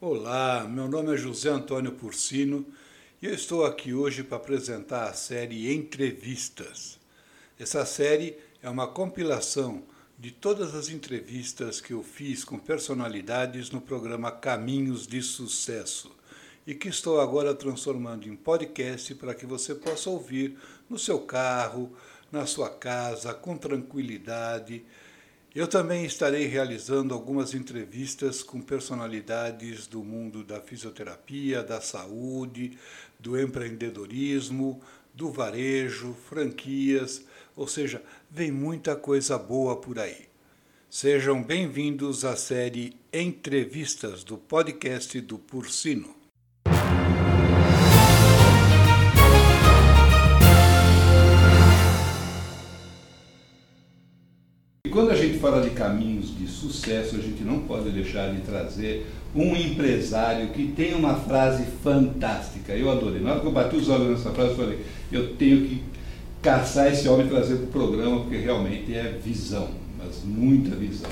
Olá, meu nome é José Antônio Porcino e eu estou aqui hoje para apresentar a série Entrevistas. Essa série é uma compilação de todas as entrevistas que eu fiz com personalidades no programa Caminhos de Sucesso e que estou agora transformando em podcast para que você possa ouvir no seu carro, na sua casa, com tranquilidade. Eu também estarei realizando algumas entrevistas com personalidades do mundo da fisioterapia, da saúde, do empreendedorismo, do varejo, franquias, ou seja, vem muita coisa boa por aí. Sejam bem-vindos à série Entrevistas do podcast do Porcino. E quando a gente fala de caminhos de sucesso, a gente não pode deixar de trazer um empresário que tem uma frase fantástica. Eu adorei. Na hora que eu bati os olhos nessa frase, eu falei: eu tenho que caçar esse homem e trazer para o programa, porque realmente é visão, mas muita visão.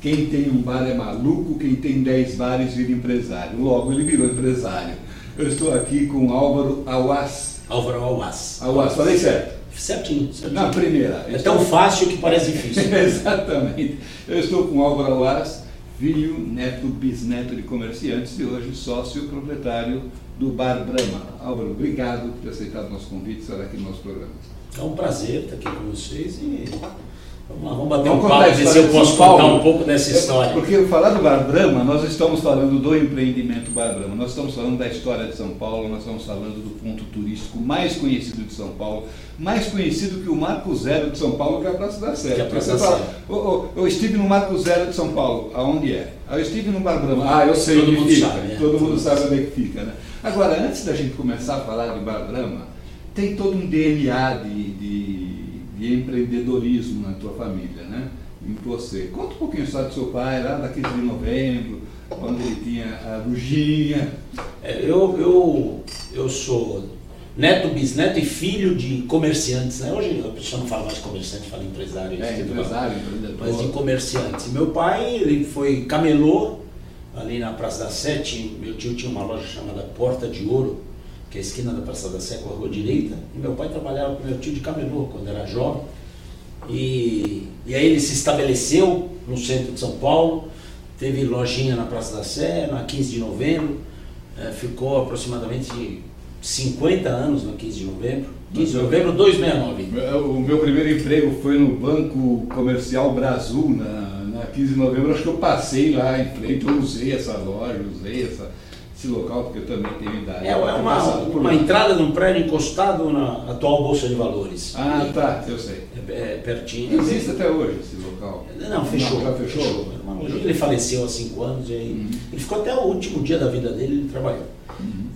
Quem tem um bar é maluco, quem tem 10 bares vira empresário. Logo, ele virou empresário. Eu estou aqui com Álvaro Awas. Álvaro Awas. Awas, falei certo? Certinho, certinho. Na primeira. É tão fácil que parece difícil. Exatamente. Eu estou com Álvaro Awas, filho, neto, bisneto de comerciantes e hoje sócio proprietário do Bar Brahma. Álvaro, obrigado por ter aceitado o nosso convite e estar aqui no nosso programa. É um prazer estar aqui com vocês e vamos bater Vamos um papo, ver se história eu posso contar um pouco dessa história. Porque falar do Bar Brahma, nós estamos falando do empreendimento Bar Brahma, nós estamos falando da história de São Paulo, nós estamos falando do ponto turístico mais conhecido de São Paulo, mais conhecido que o Marco Zero de São Paulo, que é a Praça da Sé. Que é a Praça Você da fala, Sé. "Ô, ô, eu estive no Marco Zero de São Paulo, aonde é? Ah, eu estive no Bar Brahma. Ah, eu sei Todo mundo fica. sabe, né? Todo mundo sabe. onde é que fica, né? Agora, antes da gente começar a falar de Bar Brahma, tem todo um DNA de, de, de empreendedorismo na tua família, né? Em você. Conta um pouquinho a história do seu pai, lá da 15 de novembro, quando ele tinha a Ruginha. É, Eu, eu, eu sou neto, bisneto e filho de comerciantes. Né? Hoje a pessoa não fala mais comerciante, fala empresário. É, empresário, empreendedor. mas de comerciantes. Meu pai, ele foi camelô ali na Praça da tinha- meu tio tinha uma loja chamada Porta de Ouro, que é a esquina da Praça da Sé com a rua direita, e meu pai trabalhava com meu tio de camelô quando era jovem. E, e aí ele se estabeleceu no centro de São Paulo, teve lojinha na Praça da Sé, na 15 de novembro, eh, ficou aproximadamente 50 anos na 15 de novembro, 15 de novembro 269. O meu primeiro emprego foi no Banco Comercial Brasil, na, na 15 de novembro. Acho que eu passei lá em frente, eu usei essa loja, usei essa, esse local, porque eu também tenho idade. É, é uma, uma entrada num prédio encostado na atual Bolsa de Valores. Ah, tá, eu sei. É, é pertinho. Existe até hoje esse local? Não, fechou. já fechou? Era uma loja. Ele faleceu há cinco anos e aí Uhum. ele ficou até o último dia da vida dele, ele trabalhou.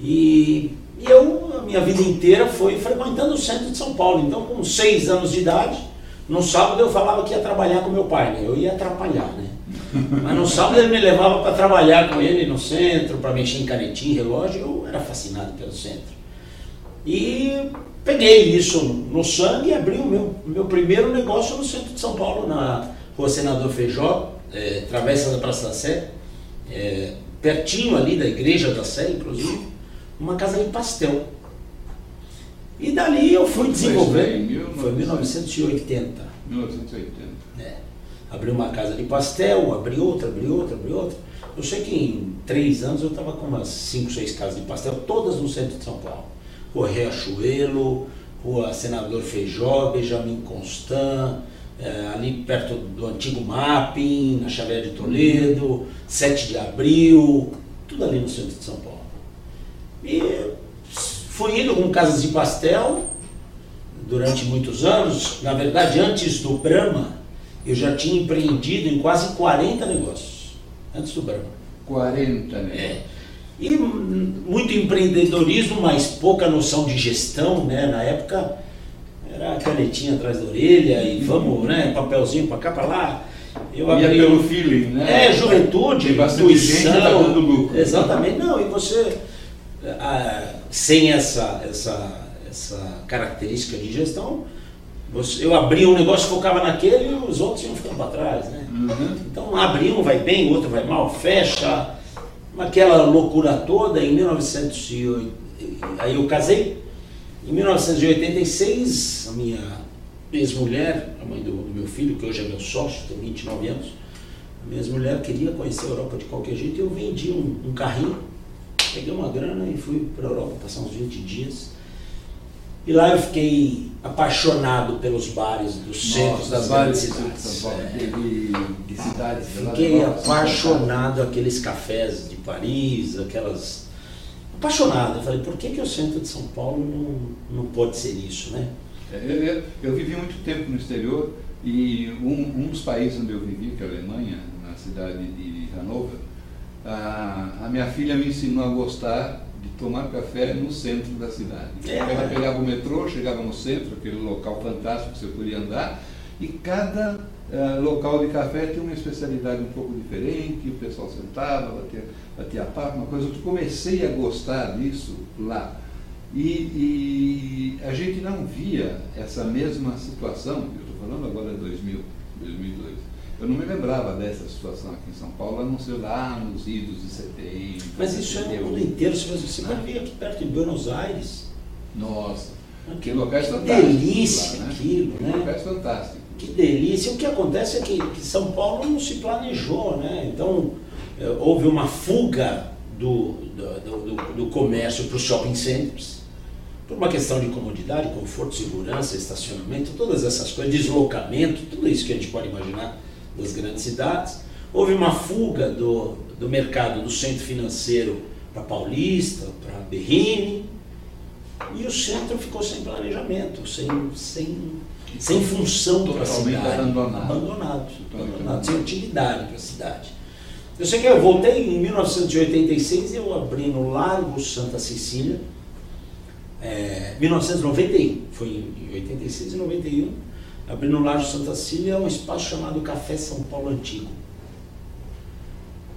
E, e eu, a minha vida inteira foi frequentando o centro de São Paulo. Então, com seis anos de idade, no sábado eu falava que ia trabalhar com meu pai, né? Eu ia atrapalhar, né? Mas no sábado ele me levava para trabalhar com ele no centro, para mexer em canetinha, relógio. Eu era fascinado pelo centro. E peguei isso no sangue e abri o meu, meu primeiro negócio no centro de São Paulo, na rua Senador Feijó, eh, travessa da Praça da Sé, eh, pertinho ali da igreja da Sé, inclusive, uma casa de pastel. E dali eu fui desenvolver. Foi em 1980. 1980. É. Abri uma casa de pastel, abri outra, abri outra, abri outra. Eu sei que em três anos eu estava com umas cinco, seis casas de pastel, todas no centro de São Paulo. Rua Riachuelo, Rua Senador Feijó, Benjamin Constant, eh, ali perto do antigo Mapping, na Xavier de Toledo, 7 de Abril, tudo ali no centro de São Paulo. E fui indo com casas de pastel durante muitos anos. Na verdade, antes do Brahma, eu já tinha empreendido em quase 40 negócios. Antes do Brahma. 40, né? É. E muito empreendedorismo, mas pouca noção de gestão, né? Na época era canetinha atrás da orelha e vamos, né? Papelzinho para cá, para lá. Eu abri- pelo feeling, né? é, juventude, Tem bastante gente intuição. tá dando lucro. Exatamente. Não, e você, ah, sem essa, essa, essa característica de gestão, eu abria um negócio, focava naquele e os outros iam ficando para trás. Né? Uhum. Então, abrir um vai bem, o outro vai mal, fecha. Aquela loucura toda, em 1908, aí eu casei. Em 1986, a minha ex-mulher, a mãe do, do, meu filho, que hoje é meu sócio, tem 29 anos, a minha ex-mulher queria conhecer a Europa de qualquer jeito e eu vendi um, um carrinho, peguei uma grana e fui para a Europa passar uns 20 dias. E lá eu fiquei apaixonado pelos bares dos centros das grandes cidades. É. De, de cidades Fiquei apaixonado aqueles cafés de Paris, aquelas. Apaixonado. Eu falei, por que, que o centro de São Paulo não, não pode ser isso, né? É, eu, eu, eu vivi muito tempo no exterior e um, um dos países onde eu vivi, que é a Alemanha, na cidade de Hannover, a, a minha filha me ensinou a gostar tomar café no centro da cidade. É. Ela pegava o metrô, chegava no centro, aquele local fantástico que você podia andar, e cada uh, local de café tinha uma especialidade um pouco diferente, o pessoal sentava, batia, batia papo, uma coisa. Eu comecei a gostar disso lá. E, e a gente não via essa mesma situação, eu estou falando agora de 2000, 2002 eu não me lembrava dessa situação aqui em São Paulo, a não ser lá nos idos de setembro. Mas isso é no mundo inteiro. Se você vai ver aqui perto de Buenos Aires. Nossa, que locais fantásticos. Que delícia lá, né? aquilo, né? Que locais fantásticos. Que delícia. O que acontece é que, que São Paulo não se planejou, né? Então, é, houve uma fuga do, do, do, do comércio para os shopping centers por uma questão de comodidade, conforto, segurança, estacionamento, todas essas coisas, deslocamento, tudo isso que a gente pode imaginar das grandes cidades. Houve uma fuga do, do mercado do centro financeiro para Paulista, para Berrini, e o centro ficou sem planejamento, sem, sem, sem função para a cidade. Abandonado. Abandonado, abandonado sem utilidade para a cidade. Eu sei que eu voltei em 1986 e eu abri no Largo Santa Cecília, é, 1991, foi em 86 e 91 abrindo no Lago Santa Cília um espaço chamado Café São Paulo Antigo.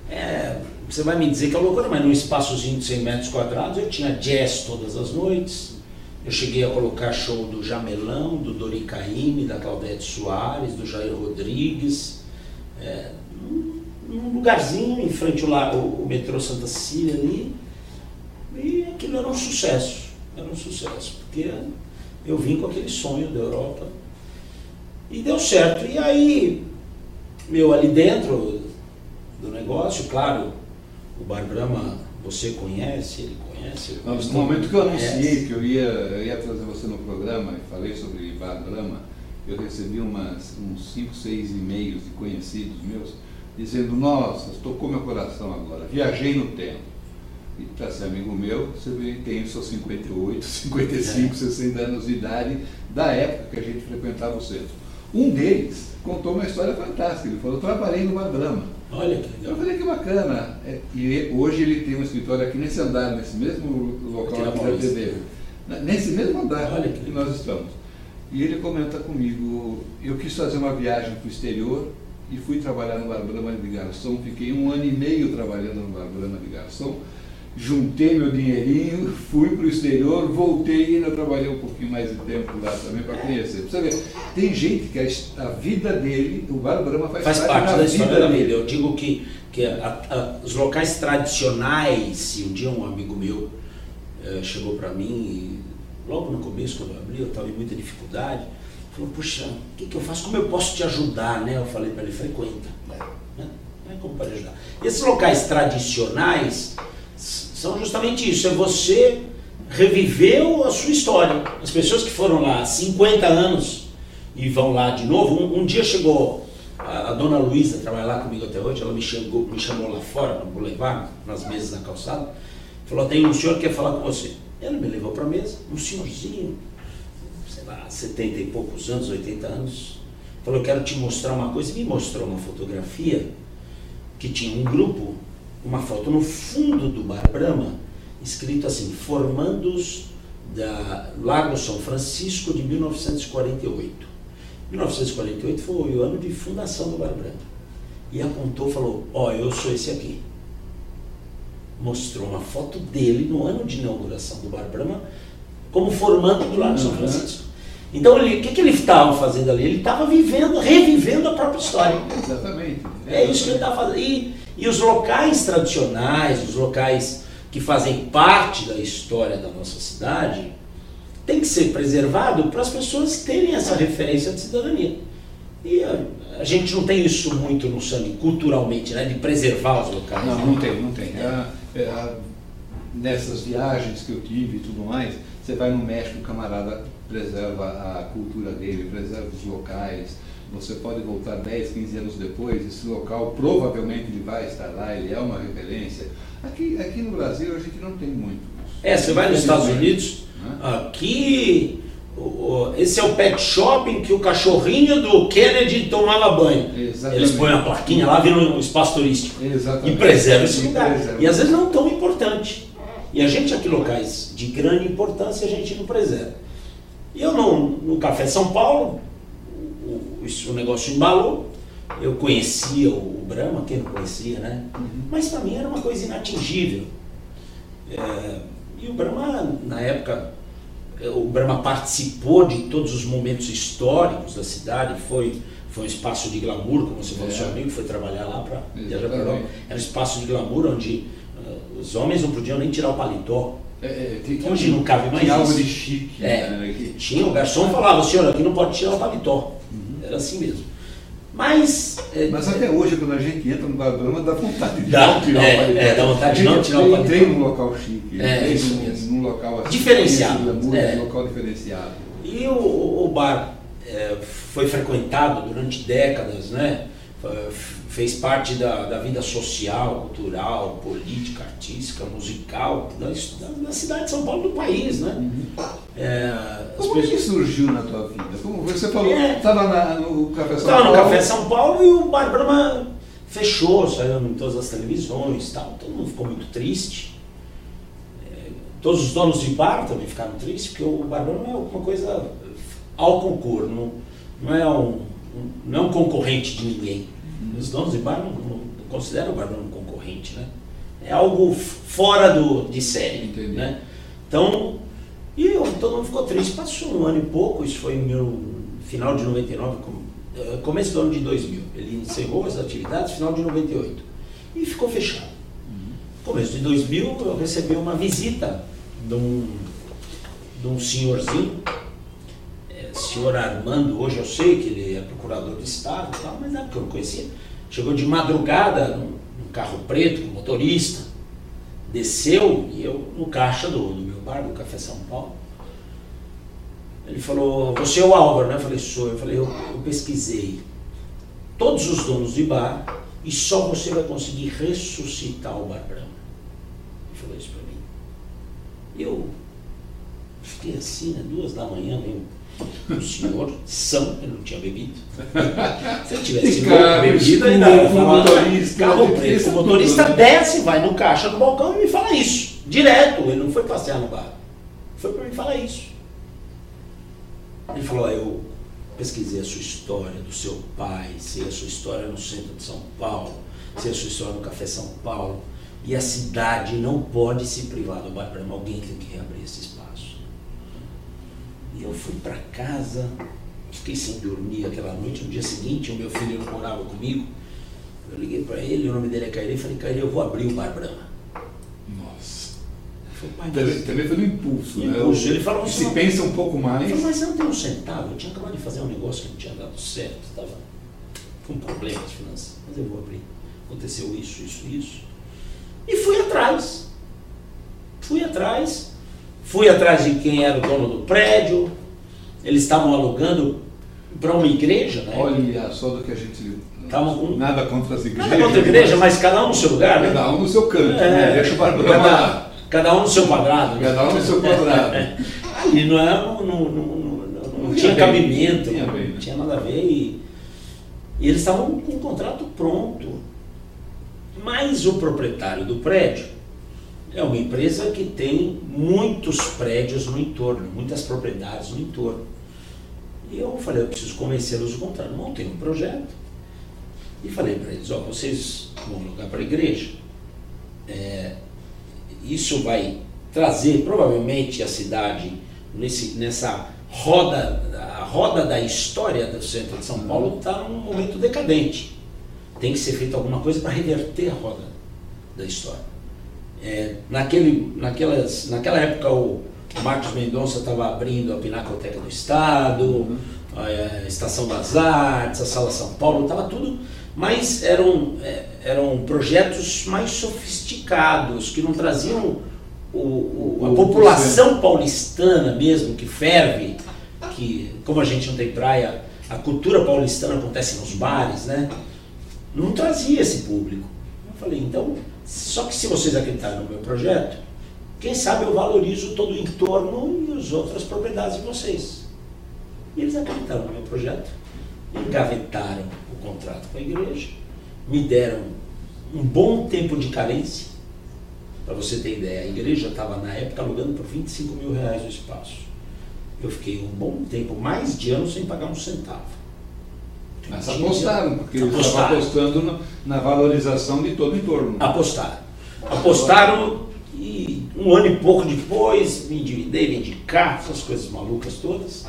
É, você vai me dizer que é loucura, mas num espaçozinho de 100 metros quadrados eu tinha jazz todas as noites. Eu cheguei a colocar show do Jamelão, do Dori Caymmi, da Claudete Soares, do Jair Rodrigues. É, num, lugarzinho em frente ao, o metrô Santa Cecília ali. E aquilo era um sucesso. Era um sucesso, porque eu vim com aquele sonho da Europa e deu certo. E aí, meu, ali dentro do negócio, claro, o Bar Brahma você conhece, ele conhece. no momento que eu anunciei que eu ia, eu ia trazer você no programa e falei sobre Bar Brahma, eu recebi umas, uns 5, 6 e-mails de conhecidos meus dizendo, nossa, tocou meu coração agora, viajei no tempo. E para ser amigo meu, você tem seus 58, 55, é. 60 anos de idade da época que a gente frequentava o centro. Um deles contou uma história fantástica. Ele falou: trabalhei no Bar Brahma. Olha que legal. Eu falei que bacana. É, e hoje ele tem um escritório aqui nesse andar, nesse mesmo local aqui da TV. Nesse mesmo andar Olha que, que nós estamos. E ele comenta comigo: eu quis fazer uma viagem para o exterior e fui trabalhar no Bar Brahma de garçom. Fiquei um ano e meio trabalhando no Bar Brahma de garçom juntei meu dinheirinho, fui para o exterior, voltei e ainda trabalhei um pouquinho mais de tempo lá também para conhecer. Você ver, tem gente que a, a, vida dele, o Bar Brahma faz, faz parte, parte da, história da vida. Eu digo que, que a, a, os locais tradicionais, um dia um amigo meu eh, chegou para mim, e, logo no começo, quando eu abri, eu estava em muita dificuldade, falou, puxa, o que, que eu faço? Como eu posso te ajudar? Né? Eu falei para ele, frequenta. Né? Não é como pode ajudar. Esses locais tradicionais são justamente isso, é você reviveu a sua história. As pessoas que foram lá há 50 anos e vão lá de novo, um, um dia chegou a, a dona Luísa, trabalha lá comigo até hoje, ela me, chegou, me chamou lá fora no boulevard, nas mesas na calçada, falou, tem um senhor que quer falar com você. Ela me levou para a mesa, um senhorzinho, sei lá, 70 e poucos anos, 80 anos, falou, eu quero te mostrar uma coisa, e me mostrou uma fotografia que tinha um grupo uma foto no fundo do Bar Brahma, escrito assim, Formandos da Lago São Francisco de 1948. 1948 foi o ano de fundação do Bar Brahma. E apontou falou, ó, oh, eu sou esse aqui. Mostrou uma foto dele no ano de inauguração do Bar Brahma, como formando do lado de São uhum. Francisco. Então, o que, que ele estava fazendo ali? Ele estava vivendo, revivendo a própria história. Exatamente. É isso que ele estava fazendo. E, e os locais tradicionais, os locais que fazem parte da história da nossa cidade, tem que ser preservado para as pessoas terem essa referência de cidadania. E a, a, gente não tem isso muito no sangue, culturalmente, né, de preservar os locais. Não, não tem, não tem. É, é, nessas viagens que eu tive e tudo mais, você vai no México, o camarada preserva a cultura dele, preserva os locais. Você pode voltar 10, 15 anos depois, esse local provavelmente ele vai estar lá, ele é uma referência. Aqui, aqui no Brasil a gente não tem muito isso. É, você vai nos Estados Unidos, né? aqui esse é o pet shopping que o cachorrinho do Kennedy tomava banho. Exatamente. Eles põem a plaquinha lá, viram um espaço turístico. Exatamente. E preservam esse lugar. Preserva. E às vezes não tão importante. E a gente aqui locais de grande importância a gente não preserva. Eu no, no Café São Paulo, o, o negócio embalou, eu conhecia o Brahma, quem não conhecia, né? Uhum. Mas para mim era uma coisa inatingível. É, e o Brahma, na época, o Brahma participou de todos os momentos históricos da cidade, foi, foi um espaço de glamour, como você falou, é. seu amigo foi trabalhar lá para Era um espaço de glamour onde uh, os homens não podiam nem tirar o paletó. É, é, tem, Hoje não cabe mais algo de chique. É, né? Tinha, o garçom falava, senhor, aqui não pode tirar o paletó. Era assim mesmo. Mas. É, Mas até hoje, quando a gente entra no Barbrama, dá vontade de dá, não tirar é, o paletó. É, dá vontade de não tirar o paletó. Entrei num local chique. É, isso num, mesmo. num local assim, diferenciado. Glamour, é. Um local diferenciado. E o, o bar é, foi frequentado durante décadas, né? fez parte da, da vida social, cultural, política, artística, musical da, da, cidade de São Paulo do país, né? Uhum. É, Como pessoas... que surgiu na tua vida? Como você falou, estava é, no Café São Paulo? Estava no Café São Paulo e o Bar Brahma fechou, saiu em todas as televisões tal. Todo mundo ficou muito triste. É, todos os donos de bar também ficaram tristes, porque o Bar Brahma é uma coisa ao concurso, não, não, é um, não é um concorrente de ninguém. Os donos de bar não, não consideram o bar um concorrente, né? É algo fora do, de série, Entendi. né? Então, e eu, todo mundo ficou triste. Passou um ano e pouco, isso foi no final de 99, eh, começo do ano de 2000. Ele encerrou as atividades final de 98 e ficou fechado. Começo de 2000 eu recebi uma visita de um, de um senhorzinho, é, senhor Armando, hoje eu sei que ele é procurador de Estado tal, mas na época eu não conhecia Chegou de madrugada num, carro preto com motorista, desceu e eu no caixa do, do meu bar, do Café São Paulo. Ele falou, você é o Álvaro, né? Eu falei, sou. Eu falei, eu, eu pesquisei todos os donos de bar e só você vai conseguir ressuscitar o Bar Brahma. Ele falou isso para mim. Eu fiquei assim, né? duas da manhã, meio o senhor são, ele não tinha bebido. Se ele tivesse bebido, ainda falar, motorista, carro preto. O motorista desce, vai no caixa do balcão e me fala isso. Direto, ele não foi passear no bar. Foi para me falar isso. Ele falou, eu pesquisei a sua história do seu pai, sei a sua história no centro de São Paulo, sei a sua história no Café São Paulo. E a cidade não pode se privar do bar para alguém tem que reabrir esse espaço. E eu fui para casa, fiquei sem dormir aquela noite. No dia seguinte, o meu filho morava comigo. Eu liguei para ele, o nome dele é Cairê, falei, Cairê, eu vou abrir o Bar Brahma. Também, também foi no impulso, né? Impulso. Ele falou, se pensa um pouco mais. Falou, mas eu não tenho um centavo, eu tinha acabado de fazer um negócio que não tinha dado certo, estava com problemas financeiros, mas eu vou abrir. Aconteceu isso, isso, isso. E fui atrás. Fui atrás, Fui atrás de quem era o dono do prédio. Eles estavam alugando para uma igreja, né? Olha só do que a gente. Com... Nada contra as igrejas. Nada contra a igreja, mas, cada um no seu lugar, né? Cada um no seu canto, é, né? Deixa o cada, cada um no seu quadrado. Né? Cada um no seu quadrado. Ali não, é, não, não, não, tinha cabimento, tinha não tinha nada a ver. E, e eles estavam com o contrato pronto. Mas o proprietário do prédio é uma empresa que tem muitos prédios no entorno, muitas propriedades no entorno. E eu falei, eu preciso convencê-los do contrário. Montei um projeto e falei para eles, ó, vocês vão alugar para a igreja. É, isso vai trazer provavelmente a cidade nesse, nessa roda, a roda da história do centro de São Paulo está num momento decadente. Tem que ser feita alguma coisa para reverter a roda da história. É, naquele, naquelas, naquela época o Marcos Mendonça estava abrindo a Pinacoteca do Estado, uhum. a Estação das Artes, a Sala São Paulo, estava tudo, mas eram, é, eram projetos mais sofisticados, que não traziam o, o, a população paulistana mesmo, que ferve, que como a gente não tem praia, a cultura paulistana acontece nos bares, né? Não trazia esse público. Eu falei, então, só que se vocês acreditarem no meu projeto, quem sabe eu valorizo todo o entorno e as outras propriedades de vocês. E eles acreditaram no meu projeto, engavetaram o contrato com a igreja, me deram um bom tempo de carência. Para você ter ideia, a igreja estava na época alugando por 25 mil reais o espaço. Eu fiquei um bom tempo, mais de ano, sem pagar um centavo. Mas apostaram, porque eles estavam apostando na valorização de todo o entorno. Apostaram. Apostaram e um ano e pouco depois me endividei, vendi carro, essas coisas malucas todas.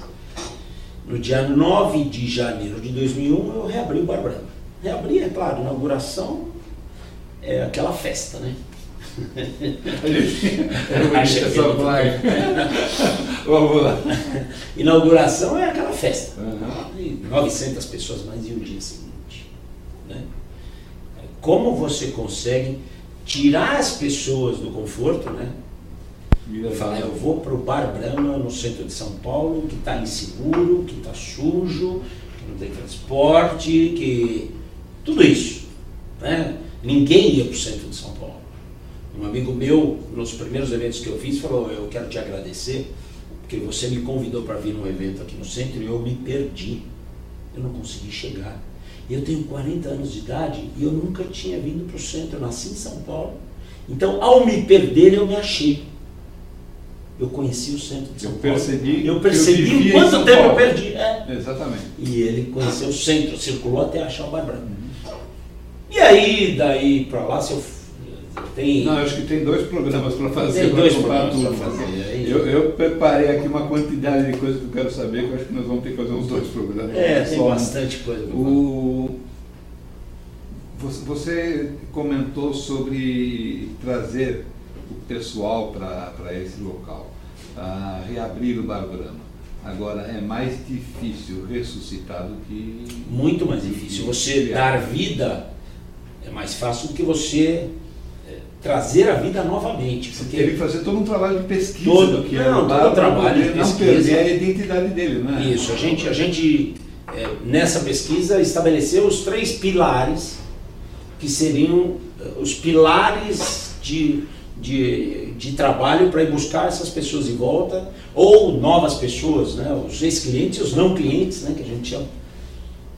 No dia 9 de janeiro de 2001 eu reabri o Bar Branco. Reabri, é claro, inauguração é aquela festa, né? Vamos lá. Inauguração é aquela festa. Uhum. 900 pessoas mais e o dia seguinte. Né? Como você consegue tirar as pessoas do conforto, né? E falar, eu vou para o Bar Brahma no centro de São Paulo, que está inseguro, que está sujo, que não tem transporte, que. tudo isso. Né? Ninguém ia para o centro de São Paulo. Um amigo meu, nos primeiros eventos que eu fiz, falou, eu quero te agradecer, porque você me convidou para vir num evento aqui no centro e eu me perdi. Eu não consegui chegar. Eu tenho 40 anos de idade e eu nunca tinha vindo para o centro, eu nasci em São Paulo. Então, ao me perder, eu me achei. Eu conheci o centro de São eu Paulo. Percebi eu percebi quanto tempo Paulo. eu perdi. É. Exatamente. E ele conheceu o centro, circulou até achar o Bar Branco. Uhum. E aí, daí para lá, se eu tem... Não, acho que tem dois programas para fazer. Tem dois programas para fazer. É eu, eu, preparei aqui uma quantidade de coisas que eu quero saber, que eu acho que nós vamos ter que fazer uns dois programas. É, tem só. bastante coisa. O... Você comentou sobre trazer o pessoal para esse local, reabrir o Bar Brahma. Agora, é mais difícil ressuscitar do que. Muito mais difícil. Você dar vida é mais fácil do que você trazer a vida novamente. Porque ele fazer todo um trabalho de pesquisa todo, que não, todo um trabalho de pesquisa. Não perder a identidade dele, né? Isso, a gente, a gente é, nessa pesquisa estabeleceu os três pilares que seriam eh, os pilares de, de, de trabalho para ir buscar essas pessoas de volta, ou novas pessoas, né? os ex-clientes os não clientes, né? que a gente chama.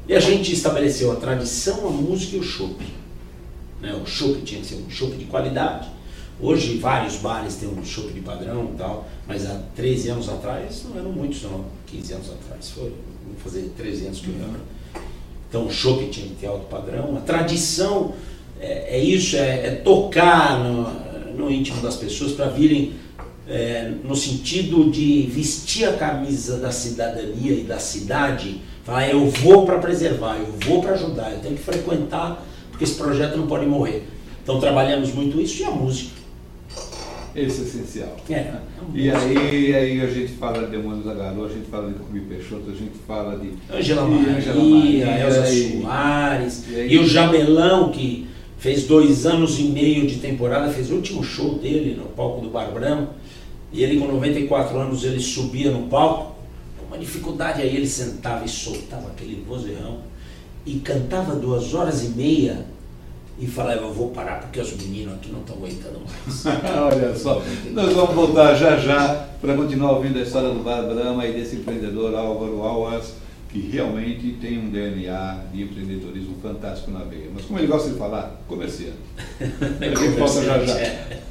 E a gente estabeleceu a tradição, a música e o shopping. Né? O chopp tinha que ser um chopp de qualidade. Hoje vários bares têm um chopp de padrão e tal, mas há 13 anos atrás não eram muitos, não. 15 anos atrás foi, vou fazer 13 anos que eu lembro. Então o chopp tinha que ter alto padrão. A tradição é, é isso, é, é, tocar no, no íntimo das pessoas para virem é, no sentido de vestir a camisa da cidadania e da cidade, falar eu vou para preservar, eu vou para ajudar, eu tenho que frequentar porque esse projeto não pode morrer. Então trabalhamos muito isso e a música. Esse é essencial. É, e aí, aí a gente fala de Demônios da Garoa, a gente fala de Rui Peixoto, a gente fala de Angela Maria, Angela Maria Elza Soares, e, aí, e o Jamelão, que fez dois anos e meio de temporada, fez o último show dele no palco do Bar e ele com 94 anos ele subia no palco, com uma dificuldade aí ele sentava e soltava aquele vozeirão. E cantava duas horas e meia e falava, eu vou parar porque os meninos aqui não estão aguentando mais. Olha só, nós vamos voltar já já para continuar ouvindo a história do Bar e desse empreendedor Álvaro Alves, que realmente tem um DNA de empreendedorismo fantástico na veia. Mas como ele gosta de falar, comerciante. A gente volta já já.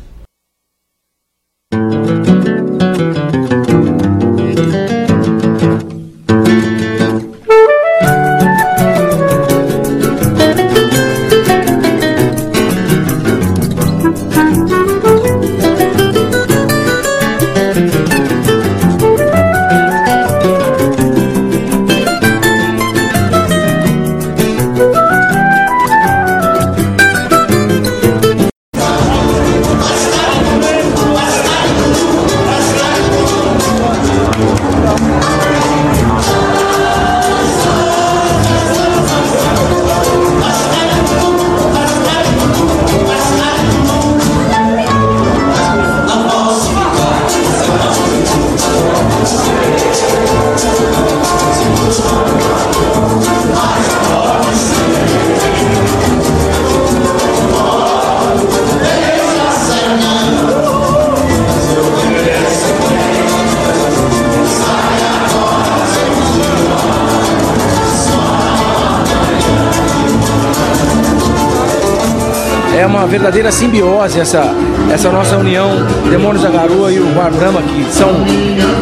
Uma verdadeira simbiose essa, essa nossa união Demônios da Garoa e o Bar Brahma, que são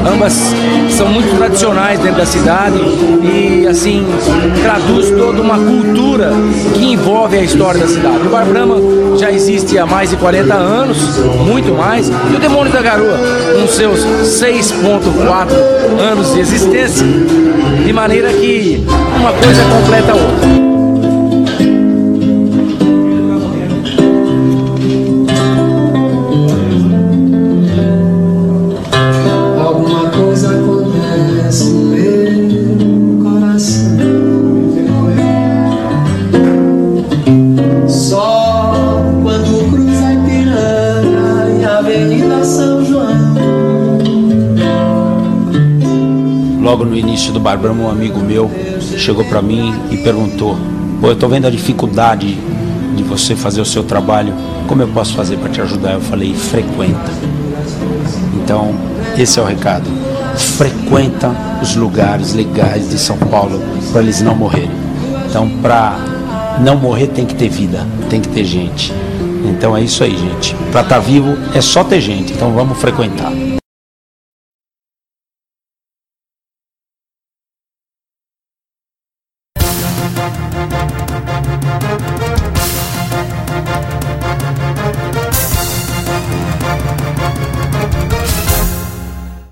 ambas são muito tradicionais dentro da cidade e assim traduz toda uma cultura que envolve a história da cidade. O Bar Brahma já existe há mais de 40 anos, muito mais, e o Demônios da Garoa, com seus 6.4 anos de existência, de maneira que uma coisa completa a outra. Logo no início do Bar Brahma, um amigo meu chegou para mim e perguntou: Pô, eu tô vendo a dificuldade de você fazer o seu trabalho, como eu posso fazer para te ajudar? Eu falei: frequenta. Então, esse é o recado. Frequenta os lugares legais de São Paulo para eles não morrerem. Então, para não morrer tem que ter vida, tem que ter gente. Então é isso aí, gente. Para estar tá vivo é só ter gente. Então vamos frequentar.